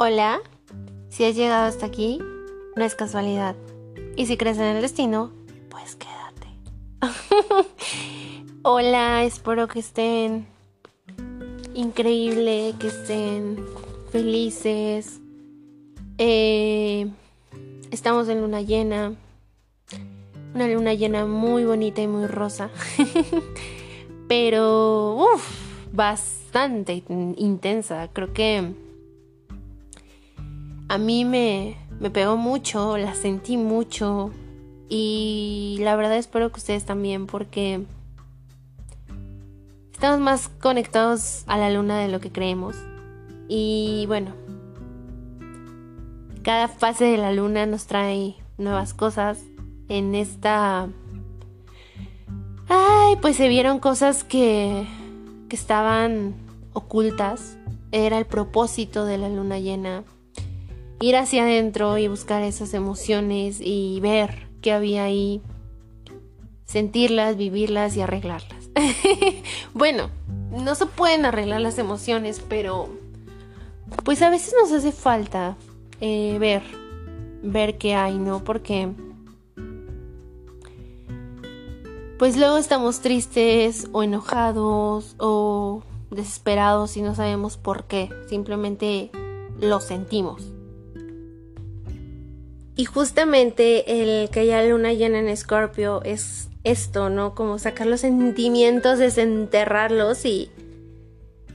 Hola, si has llegado hasta aquí, no es casualidad. Y si crees en el destino, pues quédate. Hola, espero que estén increíble, que estén felices. Eh, estamos en luna llena. Una luna llena muy bonita y muy rosa. Pero, uff, bastante intensa. Creo que a mí me, me pegó mucho, la sentí mucho y la verdad espero que ustedes también porque estamos más conectados a la luna de lo que creemos. Y bueno, cada fase de la luna nos trae nuevas cosas. En esta... Ay, pues se vieron cosas que, que estaban ocultas. Era el propósito de la luna llena ir hacia adentro y buscar esas emociones y ver qué había ahí, sentirlas, vivirlas y arreglarlas. bueno, no se pueden arreglar las emociones, pero pues a veces nos hace falta eh, ver, ver qué hay, ¿no? Porque pues luego estamos tristes o enojados o desesperados y no sabemos por qué, simplemente lo sentimos. Y justamente el que haya luna llena en Escorpio es esto, ¿no? Como sacar los sentimientos, desenterrarlos y,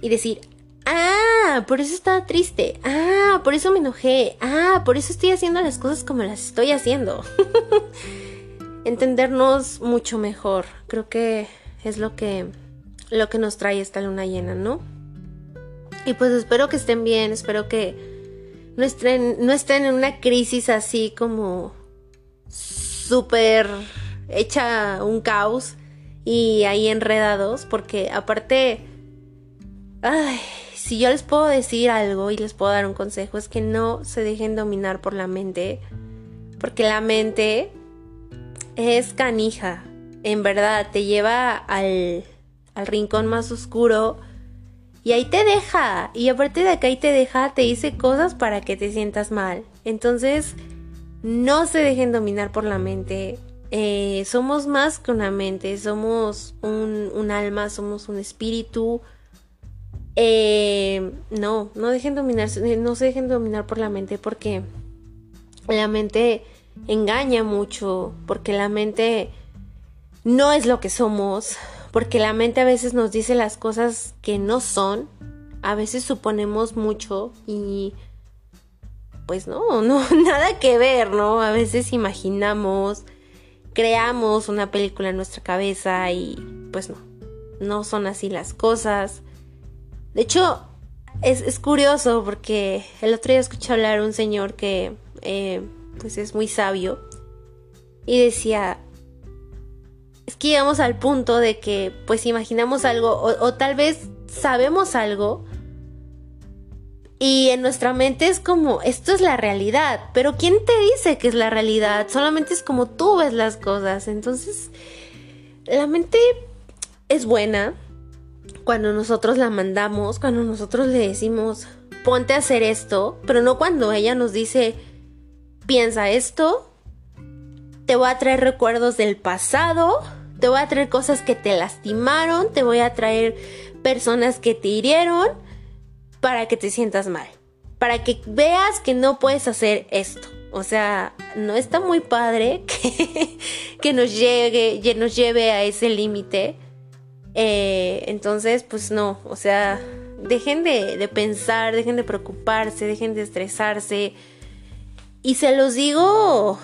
y decir, ah, por eso estaba triste, ah, por eso me enojé, ah, por eso estoy haciendo las cosas como las estoy haciendo. Entendernos mucho mejor, creo que es lo que, lo que nos trae esta luna llena, ¿no? Y pues espero que estén bien, espero que no estén, no estén en una crisis así como súper hecha un caos y ahí enredados, porque aparte, ay, si yo les puedo decir algo y les puedo dar un consejo, es que no se dejen dominar por la mente, porque la mente es canija, en verdad, te lleva al, al rincón más oscuro y ahí te deja. Y aparte de que ahí te deja, te dice cosas para que te sientas mal. Entonces, no se dejen dominar por la mente. Eh, somos más que una mente, somos un, alma, somos un espíritu. Eh, no, no dejen dominarse, no se dejen dominar por la mente porque la mente engaña mucho, porque la mente no es lo que somos, porque la mente a veces nos dice las cosas que no son, a veces suponemos mucho y pues no, no, nada que ver, ¿no? A veces imaginamos, creamos una película en nuestra cabeza y pues no, no son así las cosas. De hecho, es, curioso porque el otro día escuché hablar a un señor que eh, pues es muy sabio y decía, es que llegamos al punto de que pues imaginamos algo o, tal vez sabemos algo y en nuestra mente es como, esto es la realidad, pero ¿quién te dice que es la realidad? Solamente es como tú ves las cosas. Entonces, la mente es buena cuando nosotros la mandamos, cuando nosotros le decimos, ponte a hacer esto, pero no cuando ella nos dice, piensa esto, te voy a traer recuerdos del pasado, te voy a traer cosas que te lastimaron, te voy a traer personas que te hirieron para que te sientas mal, para que veas que no puedes hacer esto. O sea, no está muy padre que, nos, llegue, nos lleve a ese límite. Eh, entonces, pues no, o sea, dejen de, de pensar, dejen de preocuparse, dejen de estresarse. Y se los digo,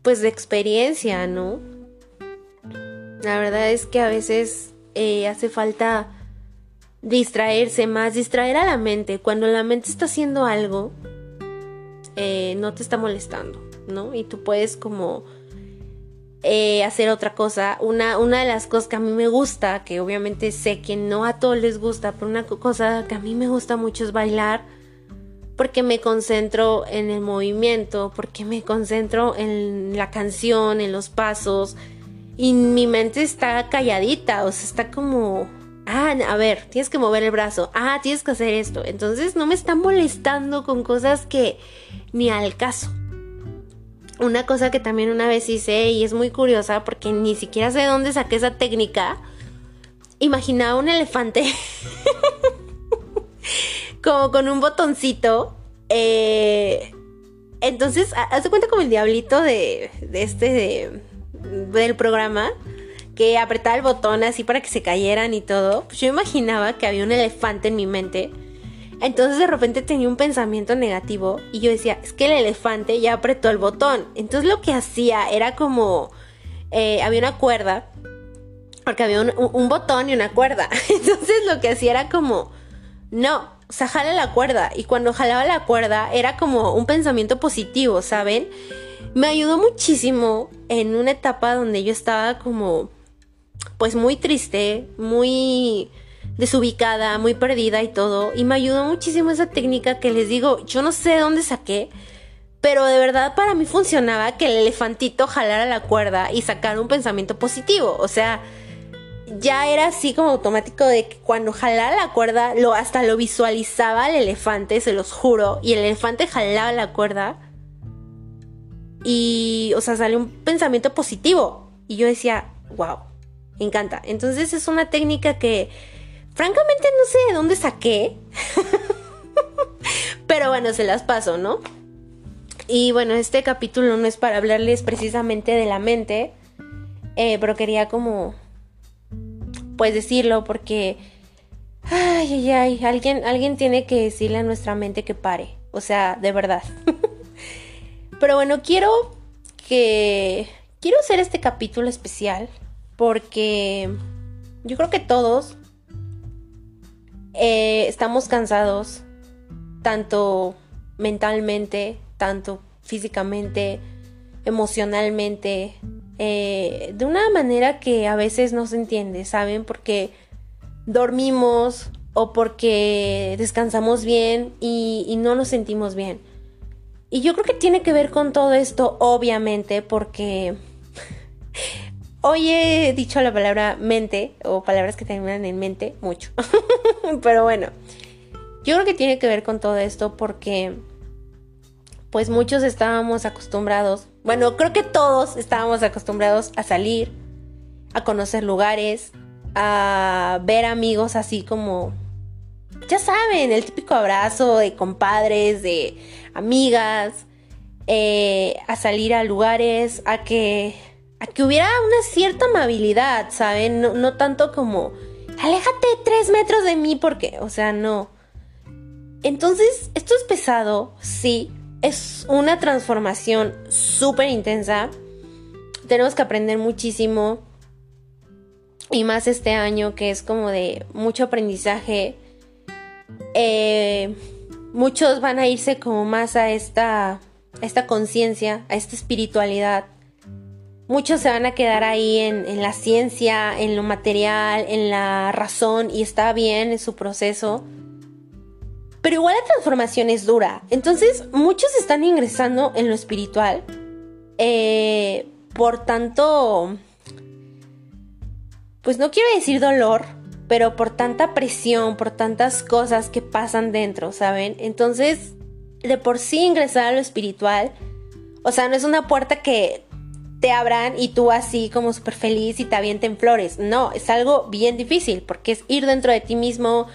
pues de experiencia, ¿no? La verdad es que a veces eh, hace falta distraerse más, distraer a la mente. Cuando la mente está haciendo algo, eh, no te está molestando, ¿no? Y tú puedes como eh, hacer otra cosa. Una, una de las cosas que a mí me gusta, que obviamente sé que no a todos les gusta, pero una cosa que a mí me gusta mucho es bailar. Porque me concentro en el movimiento, porque me concentro en la canción, en los pasos, y mi mente está calladita, o sea, está como Ah, a ver, tienes que mover el brazo. Ah, tienes que hacer esto. Entonces no me están molestando con cosas que ni al caso. Una cosa que también una vez hice y es muy curiosa porque ni siquiera sé de dónde saqué esa técnica. Imaginaba un elefante como con un botoncito. Eh, entonces, haz cuenta como el diablito de, de este del programa que apretaba el botón así para que se cayeran y todo. Pues yo imaginaba que había un elefante en mi mente entonces de repente tenía un pensamiento negativo y yo decía, es que el elefante ya apretó el botón. Entonces lo que hacía era como, eh, había una cuerda, porque había un, botón y una cuerda. Entonces lo que hacía era como, no, o sea, jala la cuerda. Y cuando jalaba la cuerda era como un pensamiento positivo, ¿saben? Me ayudó muchísimo en una etapa donde yo estaba como, pues muy triste, muy desubicada, muy perdida y todo. Y me ayudó muchísimo esa técnica que les digo, yo no sé de dónde saqué, pero de verdad para mí funcionaba que el elefantito jalara la cuerda y sacara un pensamiento positivo. O sea, ya era así como automático de que cuando jalara la cuerda, lo, hasta lo visualizaba el elefante, se los juro, y el elefante jalaba la cuerda. Y, o sea, salió un pensamiento positivo. Y yo decía, wow, encanta. Entonces es una técnica que Francamente no sé de dónde saqué. Pero bueno, se las paso, ¿no? Y bueno, este capítulo no es para hablarles precisamente de la mente. Eh, pero quería como... Pues decirlo porque... Ay, ay, ay. Alguien, alguien tiene que decirle a nuestra mente que pare. O sea, de verdad. pero bueno, quiero que... Quiero hacer este capítulo especial porque yo creo que todos eh, estamos cansados, tanto mentalmente, tanto físicamente, emocionalmente, eh, de una manera que a veces no se entiende, ¿saben? Porque dormimos o porque descansamos bien y, y no nos sentimos bien. Y yo creo que tiene que ver con todo esto, obviamente, porque Hoy he dicho la palabra mente o palabras que terminan en mente mucho. Pero bueno, yo creo que tiene que ver con todo esto porque pues muchos estábamos acostumbrados, bueno, creo que todos estábamos acostumbrados a salir, a conocer lugares, a ver amigos así como, ya saben, el típico abrazo de compadres, de amigas, eh, a salir a lugares, a que a que hubiera una cierta amabilidad, ¿saben? No, tanto como, aléjate tres metros de mí porque, o sea, no. Entonces, esto es pesado, sí, es una transformación súper intensa. Tenemos que aprender muchísimo. Y más este año que es como de mucho aprendizaje. Eh, muchos van a irse como más a esta, esta conciencia, a esta espiritualidad. Muchos se van a quedar ahí en, la ciencia, en lo material, en la razón y está bien en su proceso. Pero igual la transformación es dura. Entonces muchos están ingresando en lo espiritual. Eh, por tanto, pues no quiero decir dolor, pero por tanta presión, por tantas cosas que pasan dentro, ¿saben? Entonces, de por sí ingresar a lo espiritual, o sea, no es una puerta que te abran y tú así como súper feliz y te avienten flores. No, es algo bien difícil porque es ir dentro de ti mismo,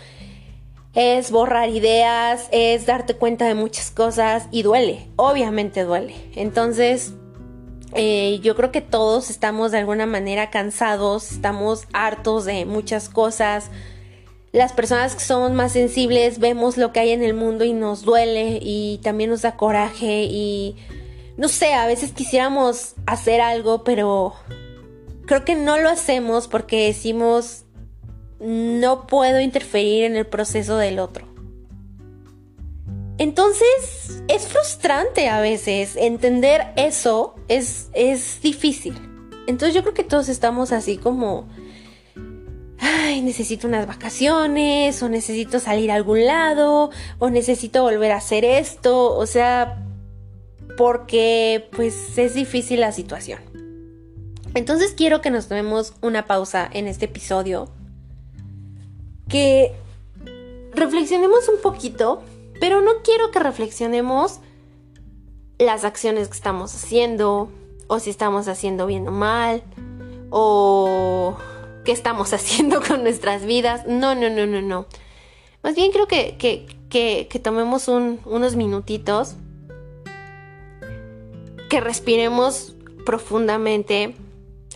es borrar ideas, es darte cuenta de muchas cosas y duele, obviamente duele. Entonces, eh, yo creo que todos estamos de alguna manera cansados, estamos hartos de muchas cosas. Las personas que somos más sensibles vemos lo que hay en el mundo y nos duele y también nos da coraje y no sé, a veces quisiéramos hacer algo, pero creo que no lo hacemos porque decimos, no puedo interferir en el proceso del otro. Entonces, es frustrante a veces entender eso, es, es difícil. Entonces yo creo que todos estamos así como, ay, necesito unas vacaciones, o necesito salir a algún lado, o necesito volver a hacer esto, o sea, porque pues es difícil la situación. Entonces quiero que nos tomemos una pausa en este episodio que reflexionemos un poquito, pero no quiero que reflexionemos las acciones que estamos haciendo, o si estamos haciendo bien o mal, o qué estamos haciendo con nuestras vidas. No, no, no, no, no. Más bien creo que, que, tomemos unos minutitos, que respiremos profundamente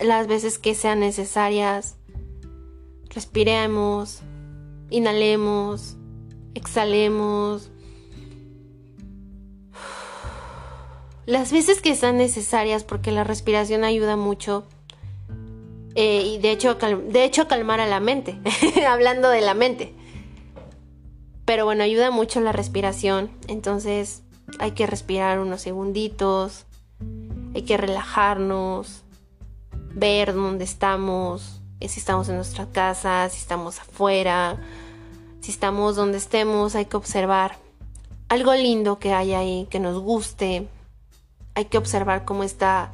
las veces que sean necesarias. Respiremos, inhalemos, exhalemos. Las veces que sean necesarias porque la respiración ayuda mucho. Eh, y de hecho, de hecho calmar a la mente, hablando de la mente. Pero bueno, ayuda mucho la respiración. Entonces hay que respirar unos segunditos. Hay que relajarnos. Ver dónde estamos. Si estamos en nuestra casa, si estamos afuera. Si estamos donde estemos, hay que observar algo lindo que hay ahí, que nos guste. Hay que observar cómo está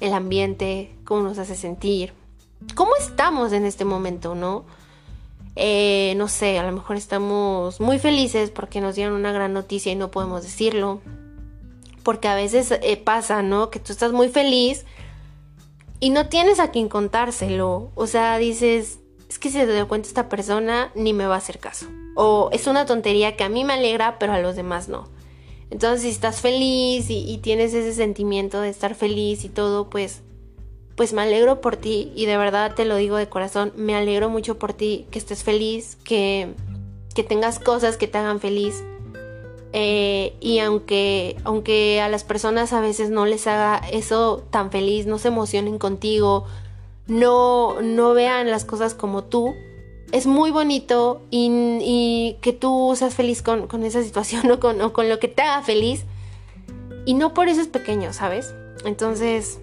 el ambiente, cómo nos hace sentir. ¿Cómo estamos en este momento, no? Eh, no sé, a lo mejor estamos muy felices porque nos dieron una gran noticia y no podemos decirlo. Porque a veces eh, pasa, ¿no? Que tú estás muy feliz y no tienes a quien contárselo. O sea, dices, es que si se dio cuenta esta persona, ni me va a hacer caso. O es una tontería que a mí me alegra, pero a los demás no. Entonces, si estás feliz y, tienes ese sentimiento de estar feliz y todo, pues pues me alegro por ti y de verdad te lo digo de corazón, me alegro mucho por ti, que estés feliz, que, que tengas cosas que te hagan feliz. Eh, y aunque, aunque a las personas a veces no les haga eso tan feliz, no se emocionen contigo, no, no vean las cosas como tú, es muy bonito y, que tú seas feliz con, esa situación o con, lo que te haga feliz. Y no por eso es pequeño, ¿sabes? Entonces,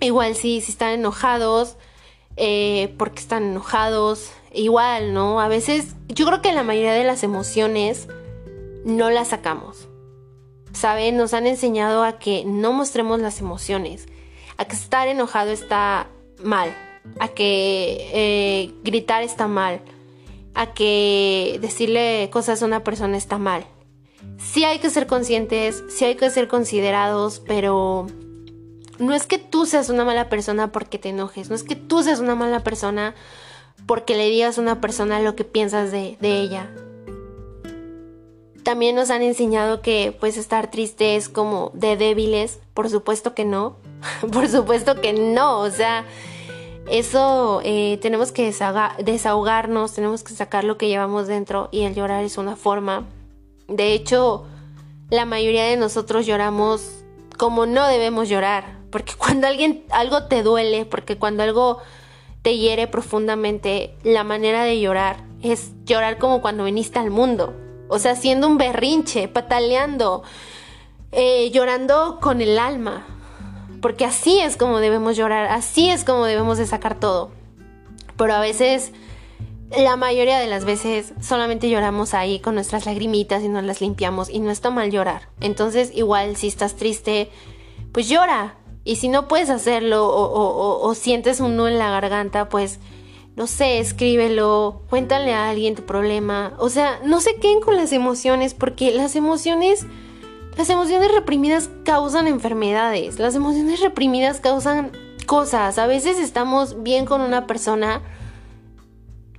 Igual sí, si están enojados, eh, porque están enojados, igual, ¿no? A veces, yo creo que la mayoría de las emociones no las sacamos. ¿Saben? Nos han enseñado a que no mostremos las emociones, a que estar enojado está mal, a que eh, gritar está mal, a que decirle cosas a una persona está mal. Sí hay que ser conscientes, sí hay que ser considerados, pero no es que tú seas una mala persona porque te enojes, no es que tú seas una mala persona porque le digas a una persona lo que piensas de, ella. También nos han enseñado que pues estar triste es como de débiles, por supuesto que no, por supuesto que no, o sea, eso eh, tenemos que desahogarnos, tenemos que sacar lo que llevamos dentro y el llorar es una forma. De hecho, la mayoría de nosotros lloramos como no debemos llorar, porque cuando alguien algo te duele, porque cuando algo te hiere profundamente, la manera de llorar es llorar como cuando viniste al mundo. O sea, haciendo un berrinche, pataleando, eh, llorando con el alma. Porque así es como debemos llorar, así es como debemos de sacar todo. Pero a veces, la mayoría de las veces, solamente lloramos ahí con nuestras lagrimitas y nos las limpiamos y no está mal llorar. Entonces, igual si estás triste, pues llora, y si no puedes hacerlo o, sientes un nudo en la garganta, pues no sé, escríbelo, cuéntale a alguien tu problema. O sea, no se queden con las emociones porque las emociones, las emociones reprimidas causan enfermedades. Las emociones reprimidas causan cosas. A veces estamos bien con una persona,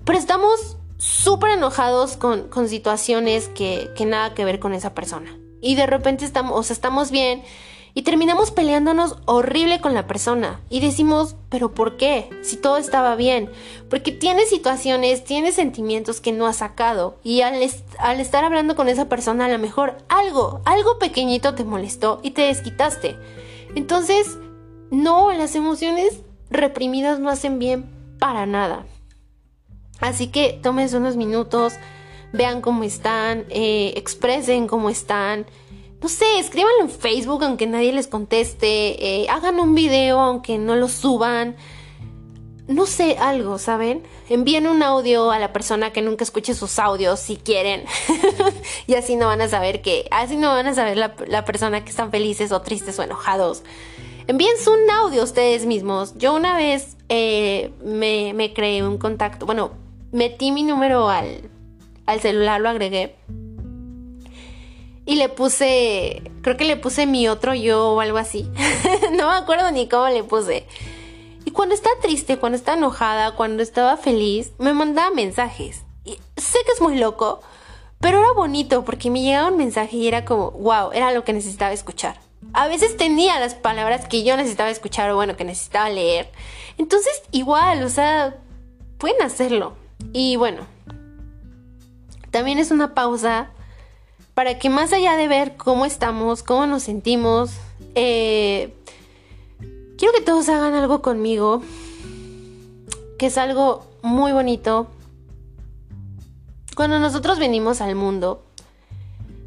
pero estamos súper enojados con, con situaciones que, que, nada que ver con esa persona. Y de repente estamos, o sea, estamos bien y terminamos peleándonos horrible con la persona. Y decimos, pero ¿por qué? Si todo estaba bien. Porque tiene situaciones, tiene sentimientos que no ha sacado. Y al, estar hablando con esa persona, a lo mejor algo, algo pequeñito te molestó y te desquitaste. Entonces, no, las emociones reprimidas no hacen bien para nada. Así que tomen unos minutos, vean cómo están, eh, expresen cómo están no sé, escríbanlo en Facebook aunque nadie les conteste, eh, hagan un video aunque no lo suban, no sé, algo, ¿saben? Envíen un audio a la persona que nunca escuche sus audios si quieren. y así no van a saber que, así no van a saber la, persona que están felices o tristes o enojados. Envíen un audio ustedes mismos. Yo una vez eh, me, me creé un contacto, bueno, metí mi número al, al celular, lo agregué. Y le puse, creo que le puse mi otro yo o algo así. no me acuerdo ni cómo le puse. Y cuando estaba triste, cuando estaba enojada, cuando estaba feliz, me mandaba mensajes. Sé que es muy loco, pero era bonito porque me llegaba un mensaje y era como, wow, era lo que necesitaba escuchar. A veces tenía las palabras que yo necesitaba escuchar o bueno, que necesitaba leer. Entonces, igual, o sea, pueden hacerlo. Y bueno, también es una pausa para que más allá de ver cómo estamos, cómo nos sentimos, eh, quiero que todos hagan algo conmigo, que es algo muy bonito. Cuando nosotros venimos al mundo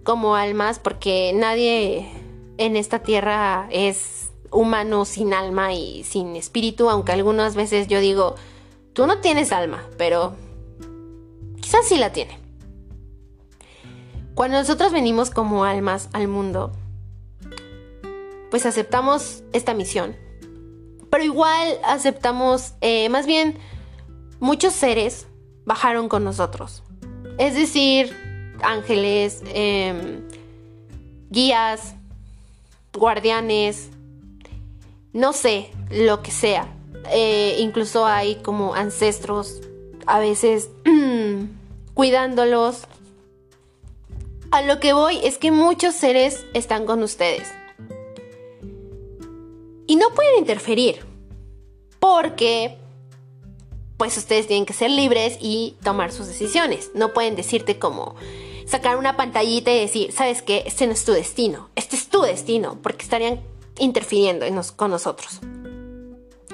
como almas, porque nadie en esta tierra es humano sin alma y sin espíritu, aunque algunas veces yo digo, tú no tienes alma, pero quizás sí la tiene. Cuando nosotros venimos como almas al mundo, pues aceptamos esta misión. Pero igual aceptamos, eh, más bien, muchos seres bajaron con nosotros. Es decir, ángeles, em, guías, guardianes, no sé, lo que sea. Eh, incluso hay como ancestros, a veces cuidándolos. A lo que voy es que muchos seres están con ustedes. Y no pueden interferir. Porque, pues ustedes tienen que ser libres y tomar sus decisiones. No pueden decirte como, sacar una pantallita y decir, ¿sabes qué? Este no es tu destino, este es tu destino, porque estarían interfiriendo con nosotros.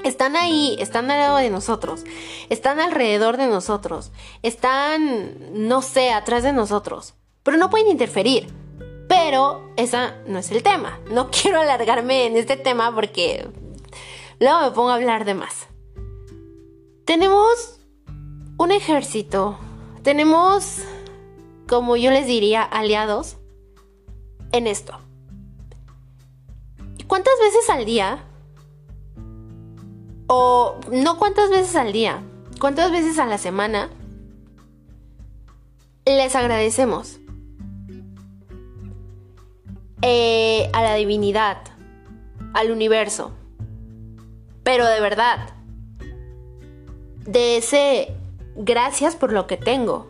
Están ahí, están al lado de nosotros, están alrededor de nosotros, están, no sé, atrás de nosotros, pero no pueden interferir. Pero esa no es el tema. No quiero alargarme en este tema porque luego me pongo a hablar de más. Tenemos un ejército, tenemos como yo les diría, aliados en esto. ¿Y cuántas veces al día? O no cuántas veces al día, cuántas veces a la semana les agradecemos eh, a la divinidad, al universo. Pero de verdad, de ese gracias por lo que tengo.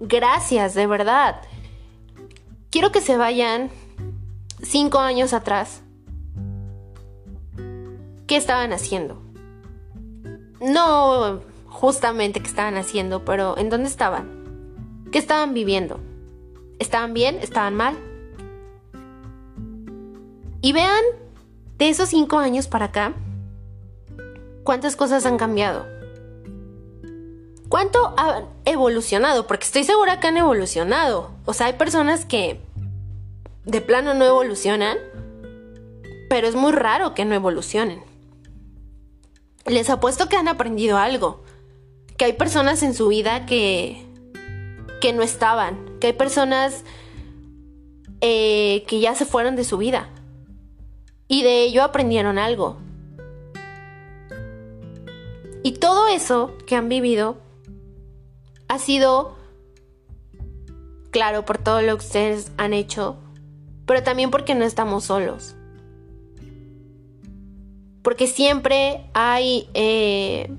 Gracias, de verdad. Quiero que se vayan cinco años atrás. ¿Qué estaban haciendo? No justamente qué estaban haciendo, pero ¿en dónde estaban? ¿Qué estaban viviendo? ¿Estaban bien? ¿Estaban mal? Y vean, de esos cinco años para acá, cuántas cosas han cambiado. ¿Cuánto han evolucionado? Porque estoy segura que han evolucionado. O sea, hay personas que de plano no evolucionan, pero es muy raro que no evolucionen. Les apuesto que han aprendido algo. Que hay personas en su vida que, que no estaban. Que hay personas eh, que ya se fueron de su vida. Y de ello aprendieron algo. Y todo eso que han vivido ha sido, claro, por todo lo que ustedes han hecho, pero también porque no estamos solos. Porque siempre hay eh,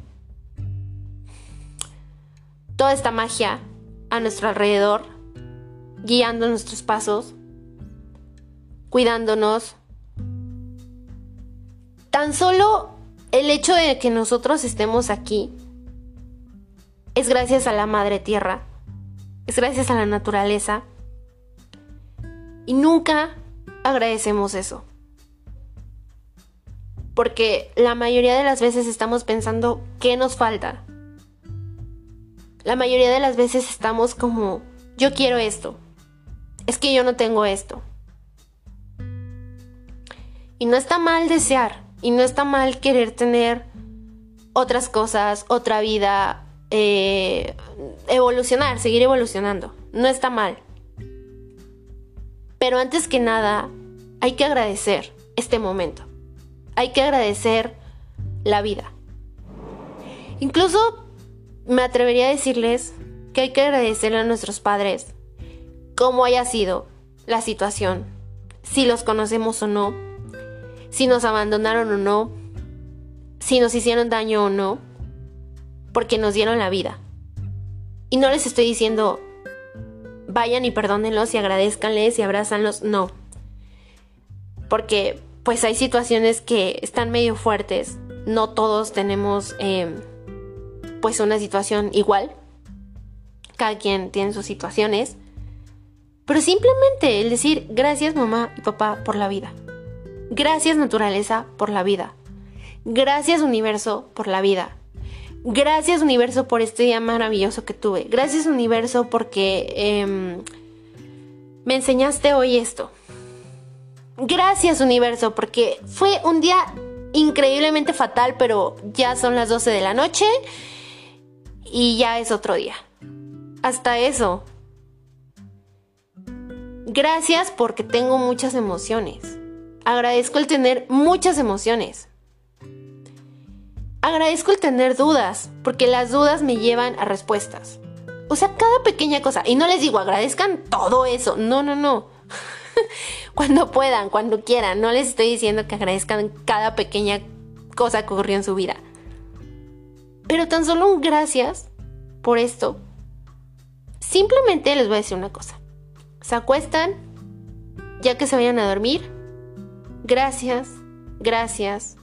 toda esta magia a nuestro alrededor, guiando nuestros pasos, cuidándonos. Tan solo el hecho de que nosotros estemos aquí es gracias a la madre tierra, es gracias a la naturaleza. Y nunca agradecemos eso. Porque la mayoría de las veces estamos pensando qué nos falta. La mayoría de las veces estamos como, yo quiero esto. Es que yo no tengo esto. Y no está mal desear. Y no está mal querer tener otras cosas, otra vida, eh, evolucionar, seguir evolucionando. No está mal. Pero antes que nada, hay que agradecer este momento. Hay que agradecer la vida. Incluso me atrevería a decirles que hay que agradecerle a nuestros padres, como haya sido la situación, si los conocemos o no, si nos abandonaron o no, si nos hicieron daño o no, porque nos dieron la vida. Y no les estoy diciendo, vayan y perdónenlos y agradezcanles y abrázanlos, no. Porque pues hay situaciones que están medio fuertes, no todos tenemos em, pues una situación igual, cada quien tiene sus situaciones, pero simplemente el decir gracias mamá y papá por la vida, gracias naturaleza por la vida, gracias universo por la vida, gracias universo por este día maravilloso que tuve, gracias universo porque em, me enseñaste hoy esto. Gracias universo, porque fue un día increíblemente fatal, pero ya son las 12 de la noche y ya es otro día. Hasta eso. Gracias porque tengo muchas emociones. Agradezco el tener muchas emociones. Agradezco el tener dudas, porque las dudas me llevan a respuestas. O sea, cada pequeña cosa. Y no les digo, agradezcan todo eso. No, no, no. cuando puedan, cuando quieran. No les estoy diciendo que agradezcan cada pequeña cosa que ocurrió en su vida. Pero tan solo un gracias por esto. Simplemente les voy a decir una cosa. Se acuestan, ya que se vayan a dormir. Gracias, gracias,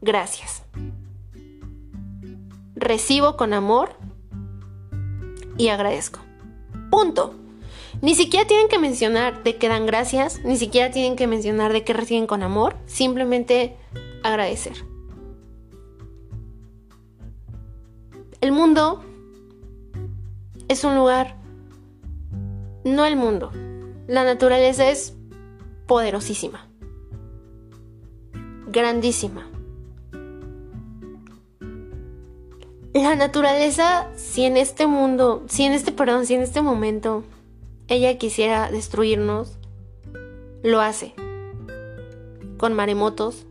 gracias. Recibo con amor y agradezco. Punto. Ni siquiera tienen que mencionar de que dan gracias, ni siquiera tienen que mencionar de que reciben con amor, simplemente agradecer. El mundo es un lugar, no el mundo. La naturaleza es poderosísima, grandísima. La naturaleza, si en este mundo, si en este, perdón, si en este momento ella quisiera destruirnos, lo hace. Con maremotos,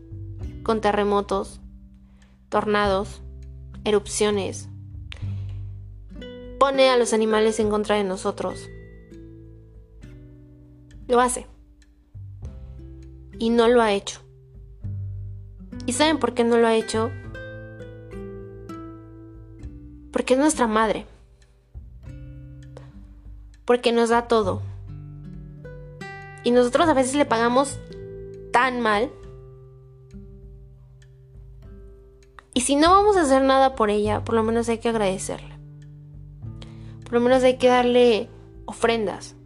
con terremotos, tornados, erupciones. Pone a los animales en contra de nosotros. Lo hace. Y no lo ha hecho. ¿Y saben por qué no lo ha hecho? Porque es nuestra madre porque nos da todo. Y nosotros a veces le pagamos tan mal. Y si no vamos a hacer nada por ella, por lo menos hay que agradecerle. Por lo menos hay que darle ofrendas.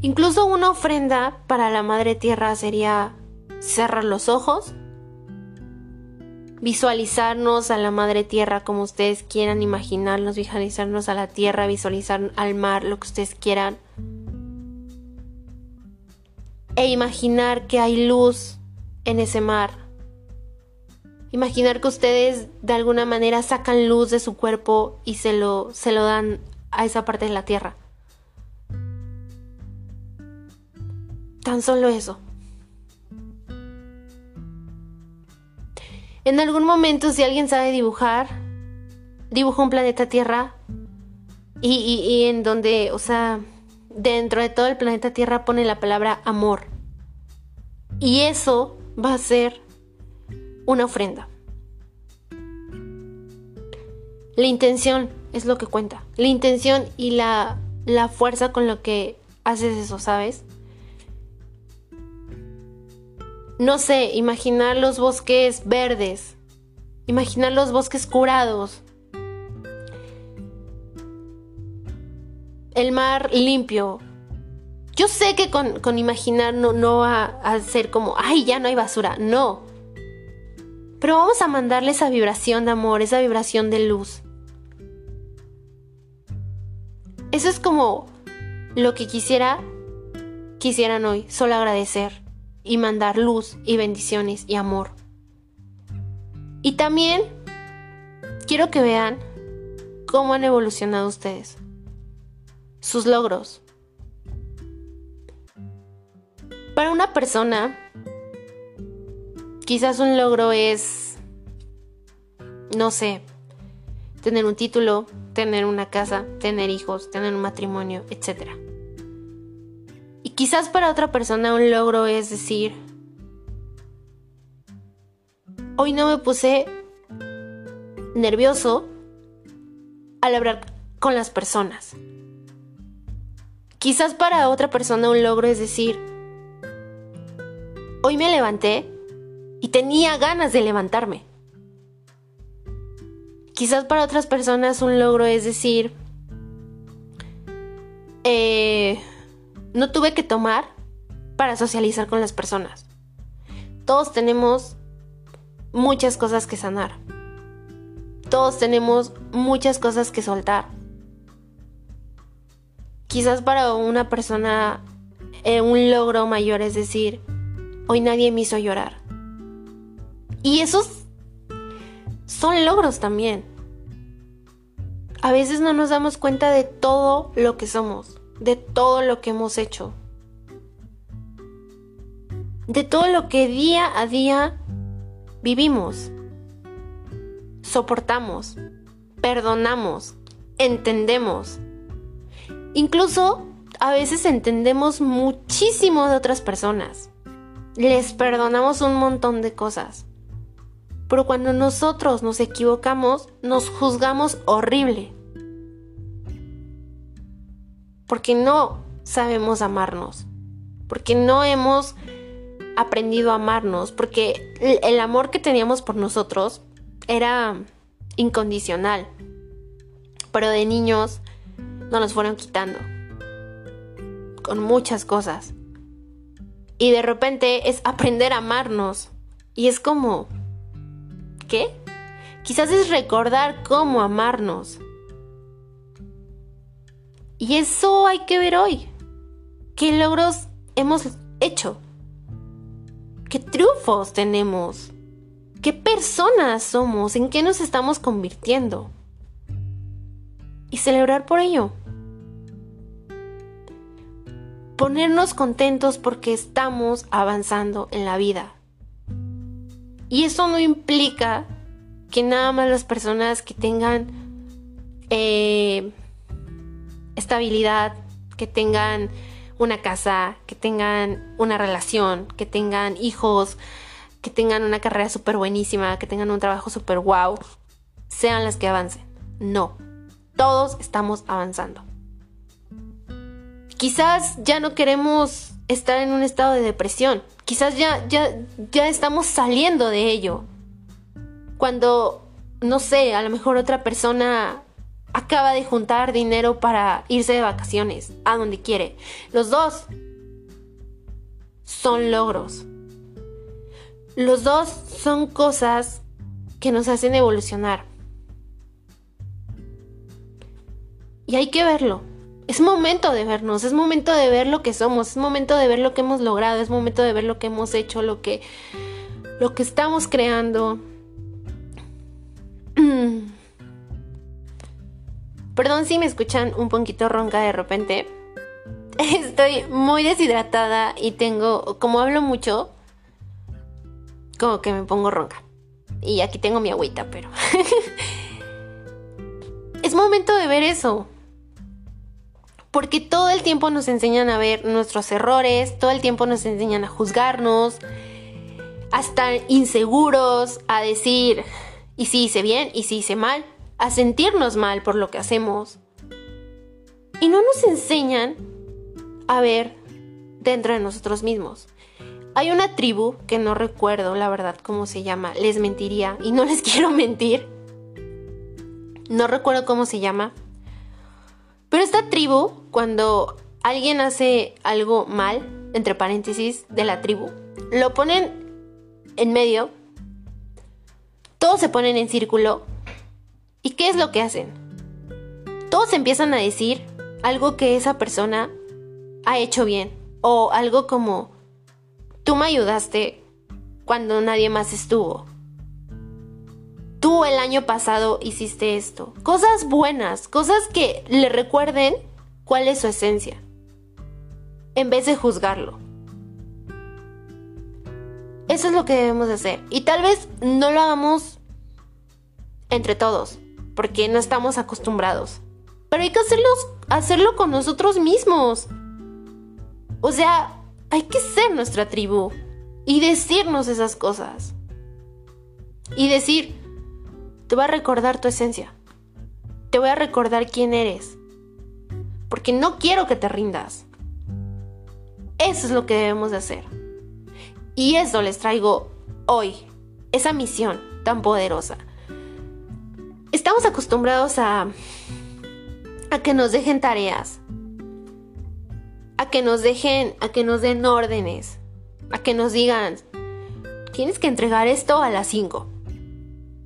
Incluso una ofrenda para la Madre Tierra sería cerrar los ojos visualizarnos a la madre tierra como ustedes quieran, imaginarnos, visualizarnos a la tierra, visualizar al mar, lo que ustedes quieran. E imaginar que hay luz en ese mar. Imaginar que ustedes de alguna manera sacan luz de su cuerpo y se lo, se lo dan a esa parte de la tierra. Tan solo eso. En algún momento, si alguien sabe dibujar, dibuja un planeta Tierra y, en donde, o sea, dentro de todo el planeta Tierra pone la palabra amor. Y eso va a ser una ofrenda. La intención es lo que cuenta. La intención y la, la fuerza con lo que haces eso, ¿sabes? No sé, imaginar los bosques verdes, imaginar los bosques curados, el mar limpio. Yo sé que con, imaginar no, no va a ser como, ay, ya no hay basura, no. Pero vamos a mandarle esa vibración de amor, esa vibración de luz. Eso es como lo que quisiera, quisieran hoy, solo agradecer y mandar luz y bendiciones y amor. Y también quiero que vean cómo han evolucionado ustedes, sus logros. Para una persona, quizás un logro es no sé, tener un título, tener una casa, tener hijos, tener un matrimonio, etc. Quizás para otra persona un logro es decir, hoy no me puse nervioso al hablar con las personas. Quizás para otra persona un logro es decir, hoy me levanté y tenía ganas de levantarme. Quizás para otras personas un logro es decir, eh, no tuve que tomar para socializar con las personas. Todos tenemos muchas cosas que sanar. Todos tenemos muchas cosas que soltar. Quizás para una persona eh, un logro mayor es decir, hoy nadie me hizo llorar. Y esos son logros también. A veces no nos damos cuenta de todo lo que somos, de todo lo que hemos hecho, de todo lo que día a día vivimos, soportamos, perdonamos, entendemos. Incluso a veces entendemos muchísimo de otras personas. Les perdonamos un montón de cosas. Pero cuando nosotros nos equivocamos, nos juzgamos horrible. Porque no sabemos amarnos. Porque no hemos aprendido a amarnos. Porque el amor que teníamos por nosotros era incondicional. Pero de niños no nos fueron quitando. Con muchas cosas. Y de repente es aprender a amarnos. Y es como, qué? Quizás es recordar cómo amarnos. Y eso hay que ver hoy. ¿Qué logros hemos hecho? ¿Qué triunfos tenemos? ¿Qué personas somos? ¿En qué nos estamos convirtiendo? Y celebrar por ello. Ponernos contentos porque estamos avanzando en la vida. Y eso no implica que nada más las personas que tengan eh, estabilidad, que tengan una casa, que tengan una relación, que tengan hijos, que tengan una carrera súper buenísima, que tengan un trabajo súper wow, sean las que avancen. No, todos estamos avanzando. Quizás ya no queremos estar en un estado de depresión. Quizás ya, ya, ya estamos saliendo de ello. Cuando, no sé, a lo mejor otra persona acaba de juntar dinero para irse de vacaciones a donde quiere. Los dos son logros. Los dos son cosas que nos hacen evolucionar. Y hay que verlo. Es momento de vernos, es momento de ver lo que somos, es momento de ver lo que hemos logrado, es momento de ver lo que hemos hecho, lo que lo que estamos creando. Perdón si me escuchan un poquito ronca de repente. Estoy muy deshidratada y tengo, como hablo mucho, como que me pongo ronca. Y aquí tengo mi agüita, pero... es momento de ver eso. Porque todo el tiempo nos enseñan a ver nuestros errores, todo el tiempo nos enseñan a juzgarnos, a estar inseguros, a decir, ¿y si hice bien? ¿Y si hice mal? A sentirnos mal por lo que hacemos. Y no nos enseñan a ver dentro de nosotros mismos. Hay una tribu que no recuerdo la verdad cómo se llama, les mentiría y no les quiero mentir. No recuerdo cómo se llama, pero esta tribu, cuando alguien hace algo mal, entre paréntesis, de la tribu, lo ponen en medio, todos se ponen en círculo, ¿y qué es lo que hacen? Todos empiezan a decir algo que esa persona ha hecho bien, o algo como, tú me ayudaste cuando nadie más estuvo, tú el año pasado hiciste esto. Cosas buenas, cosas que le recuerden cuál es su esencia, en vez de juzgarlo. Eso es lo que debemos hacer. Y tal vez no lo hagamos entre todos, porque no estamos acostumbrados. Pero hay que hacerlo con nosotros mismos. O sea, hay que ser nuestra tribu y decirnos esas cosas. Y decir, te voy a recordar tu esencia. Te voy a recordar quién eres. Porque no quiero que te rindas. Eso es lo que debemos de hacer. Y eso les traigo hoy. Esa misión tan poderosa. Estamos acostumbrados a a que nos dejen tareas, a que nos dejen, a que nos den órdenes, a que nos digan, tienes que entregar esto a las 5.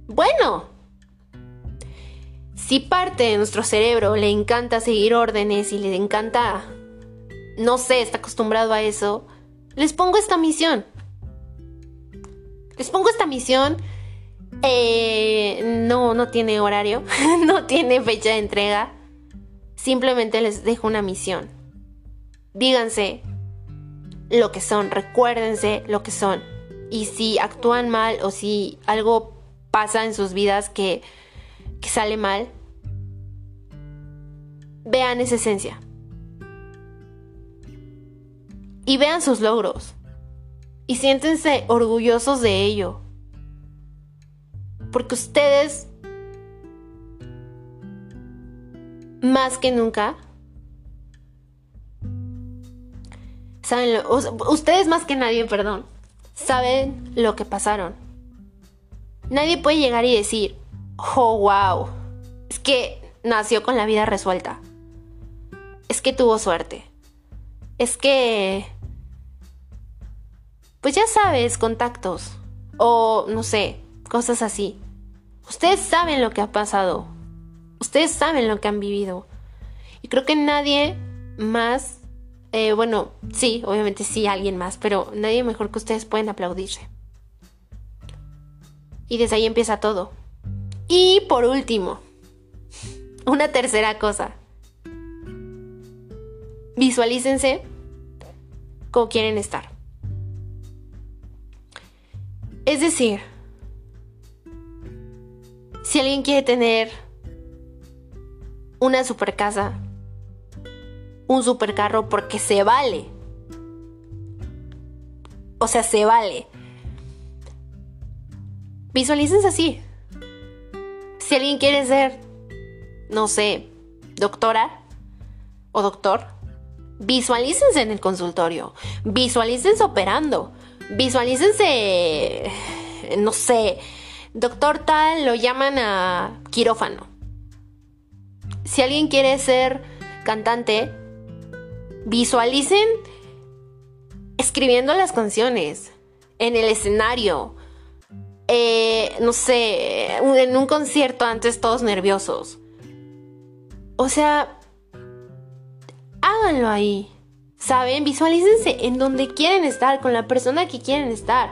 Bueno, si parte de nuestro cerebro le encanta seguir órdenes y le encanta, no sé, está acostumbrado a eso, les pongo esta misión. Les pongo esta misión. Eh, no, no tiene horario, no tiene fecha de entrega. Simplemente les dejo una misión. Díganse lo que son, recuérdense lo que son. Y si actúan mal o si algo pasa en sus vidas que, que sale mal, vean esa esencia. Y vean sus logros. Y siéntense orgullosos de ello. Porque ustedes más que nunca, saben, ustedes más que nadie, perdón, saben lo que pasaron. Nadie puede llegar y decir, oh, wow, es que nació con la vida resuelta. Es que tuvo suerte. Es que... Pues ya sabes, contactos. O no sé, cosas así. Ustedes saben lo que ha pasado. Ustedes saben lo que han vivido. Y creo que nadie más, eh, bueno, sí, obviamente sí, alguien más, pero nadie mejor que ustedes pueden aplaudirse. Y desde ahí empieza todo. Y por último, una tercera cosa. Visualícense como quieren estar. Es decir, si alguien quiere tener una super casa, un super carro porque se vale. O sea, se vale. Visualícense así. Si alguien quiere ser, no sé, doctora o doctor, visualícense en el consultorio. Visualícense operando. Visualícense, no sé, doctor tal, lo llaman a quirófano si alguien quiere ser cantante, visualicen escribiendo las canciones en el escenario. Eh, no sé, en un concierto antes todos nerviosos. O sea, háganlo ahí. ¿Saben? Visualícense en donde quieren estar, con la persona que quieren estar.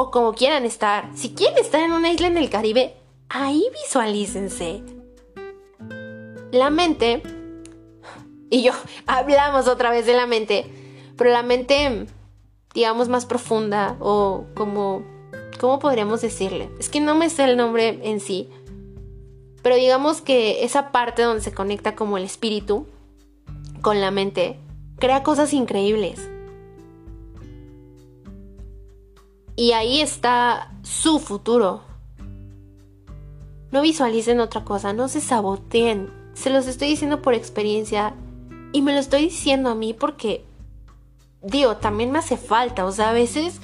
O como quieran estar. Si quieren estar en una isla en el Caribe, ahí visualícense. La mente, y yo hablamos otra vez de la mente, pero la mente, digamos, más profunda o como, ¿cómo podríamos decirle? Es que no me sé el nombre en sí, pero digamos que esa parte donde se conecta como el espíritu con la mente, crea cosas increíbles. Y ahí está su futuro, no visualicen otra cosa, no se saboteen. Se los estoy diciendo por experiencia y me lo estoy diciendo a mí porque, digo, también me hace falta. O sea, a veces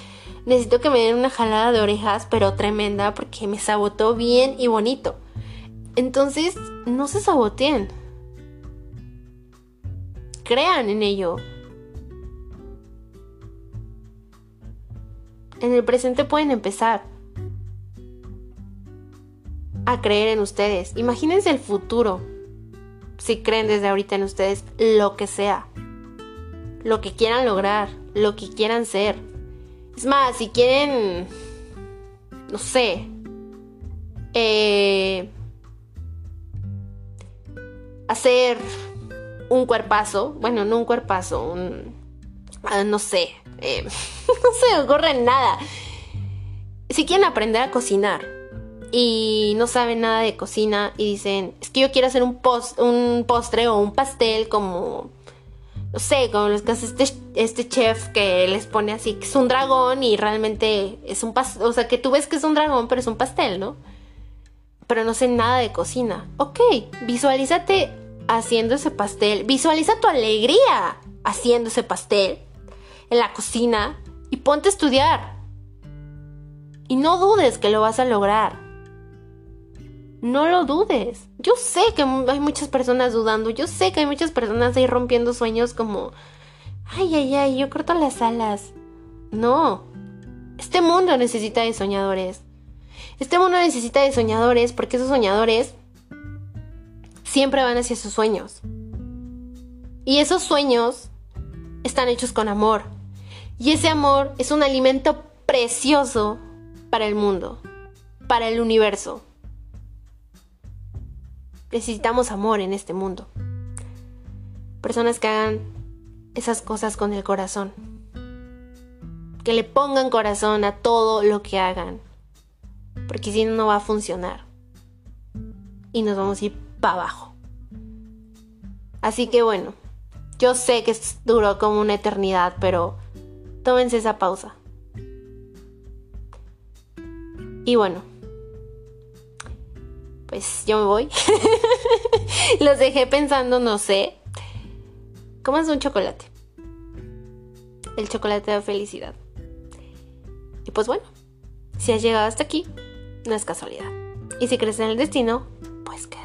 necesito que me den una jalada de orejas, pero tremenda, porque me sabotó bien y bonito. Entonces, no se saboteen. Crean en ello. En el presente pueden empezar a creer en ustedes. Imagínense el futuro. Si creen desde ahorita en ustedes lo que sea. Lo que quieran lograr. Lo que quieran ser. Es más, si quieren... No sé. Eh, hacer un cuerpazo. Bueno, no un cuerpazo. Un... Ah, no sé. Eh, no se me ocurre nada. Si quieren aprender a cocinar y no saben nada de cocina y dicen, es que yo quiero hacer un, un postre o un pastel como, no sé, como los que hace este, este chef que les pone así, que es un dragón y realmente es un pastel, o sea, que tú ves que es un dragón, pero es un pastel, ¿no? Pero no sé nada de cocina. Ok, visualízate haciendo ese pastel, visualiza tu alegría haciendo ese pastel en la cocina y ponte a estudiar. Y no dudes que lo vas a lograr. No lo dudes. Yo sé que hay muchas personas dudando. Yo sé que hay muchas personas ahí rompiendo sueños como... Ay, ay, ay, yo corto las alas. No. Este mundo necesita de soñadores. Este mundo necesita de soñadores porque esos soñadores siempre van hacia sus sueños. Y esos sueños están hechos con amor. Y ese amor es un alimento precioso para el mundo, para el universo. Necesitamos amor en este mundo. Personas que hagan esas cosas con el corazón. Que le pongan corazón a todo lo que hagan. Porque si no, no va a funcionar. Y nos vamos a ir para abajo. Así que bueno, yo sé que duró como una eternidad, pero tómense esa pausa. Y bueno, pues yo me voy. Los dejé pensando, no sé. ¿Cómo es un chocolate? El chocolate de felicidad. Y pues bueno, si has llegado hasta aquí, no es casualidad. Y si crees en el destino, pues que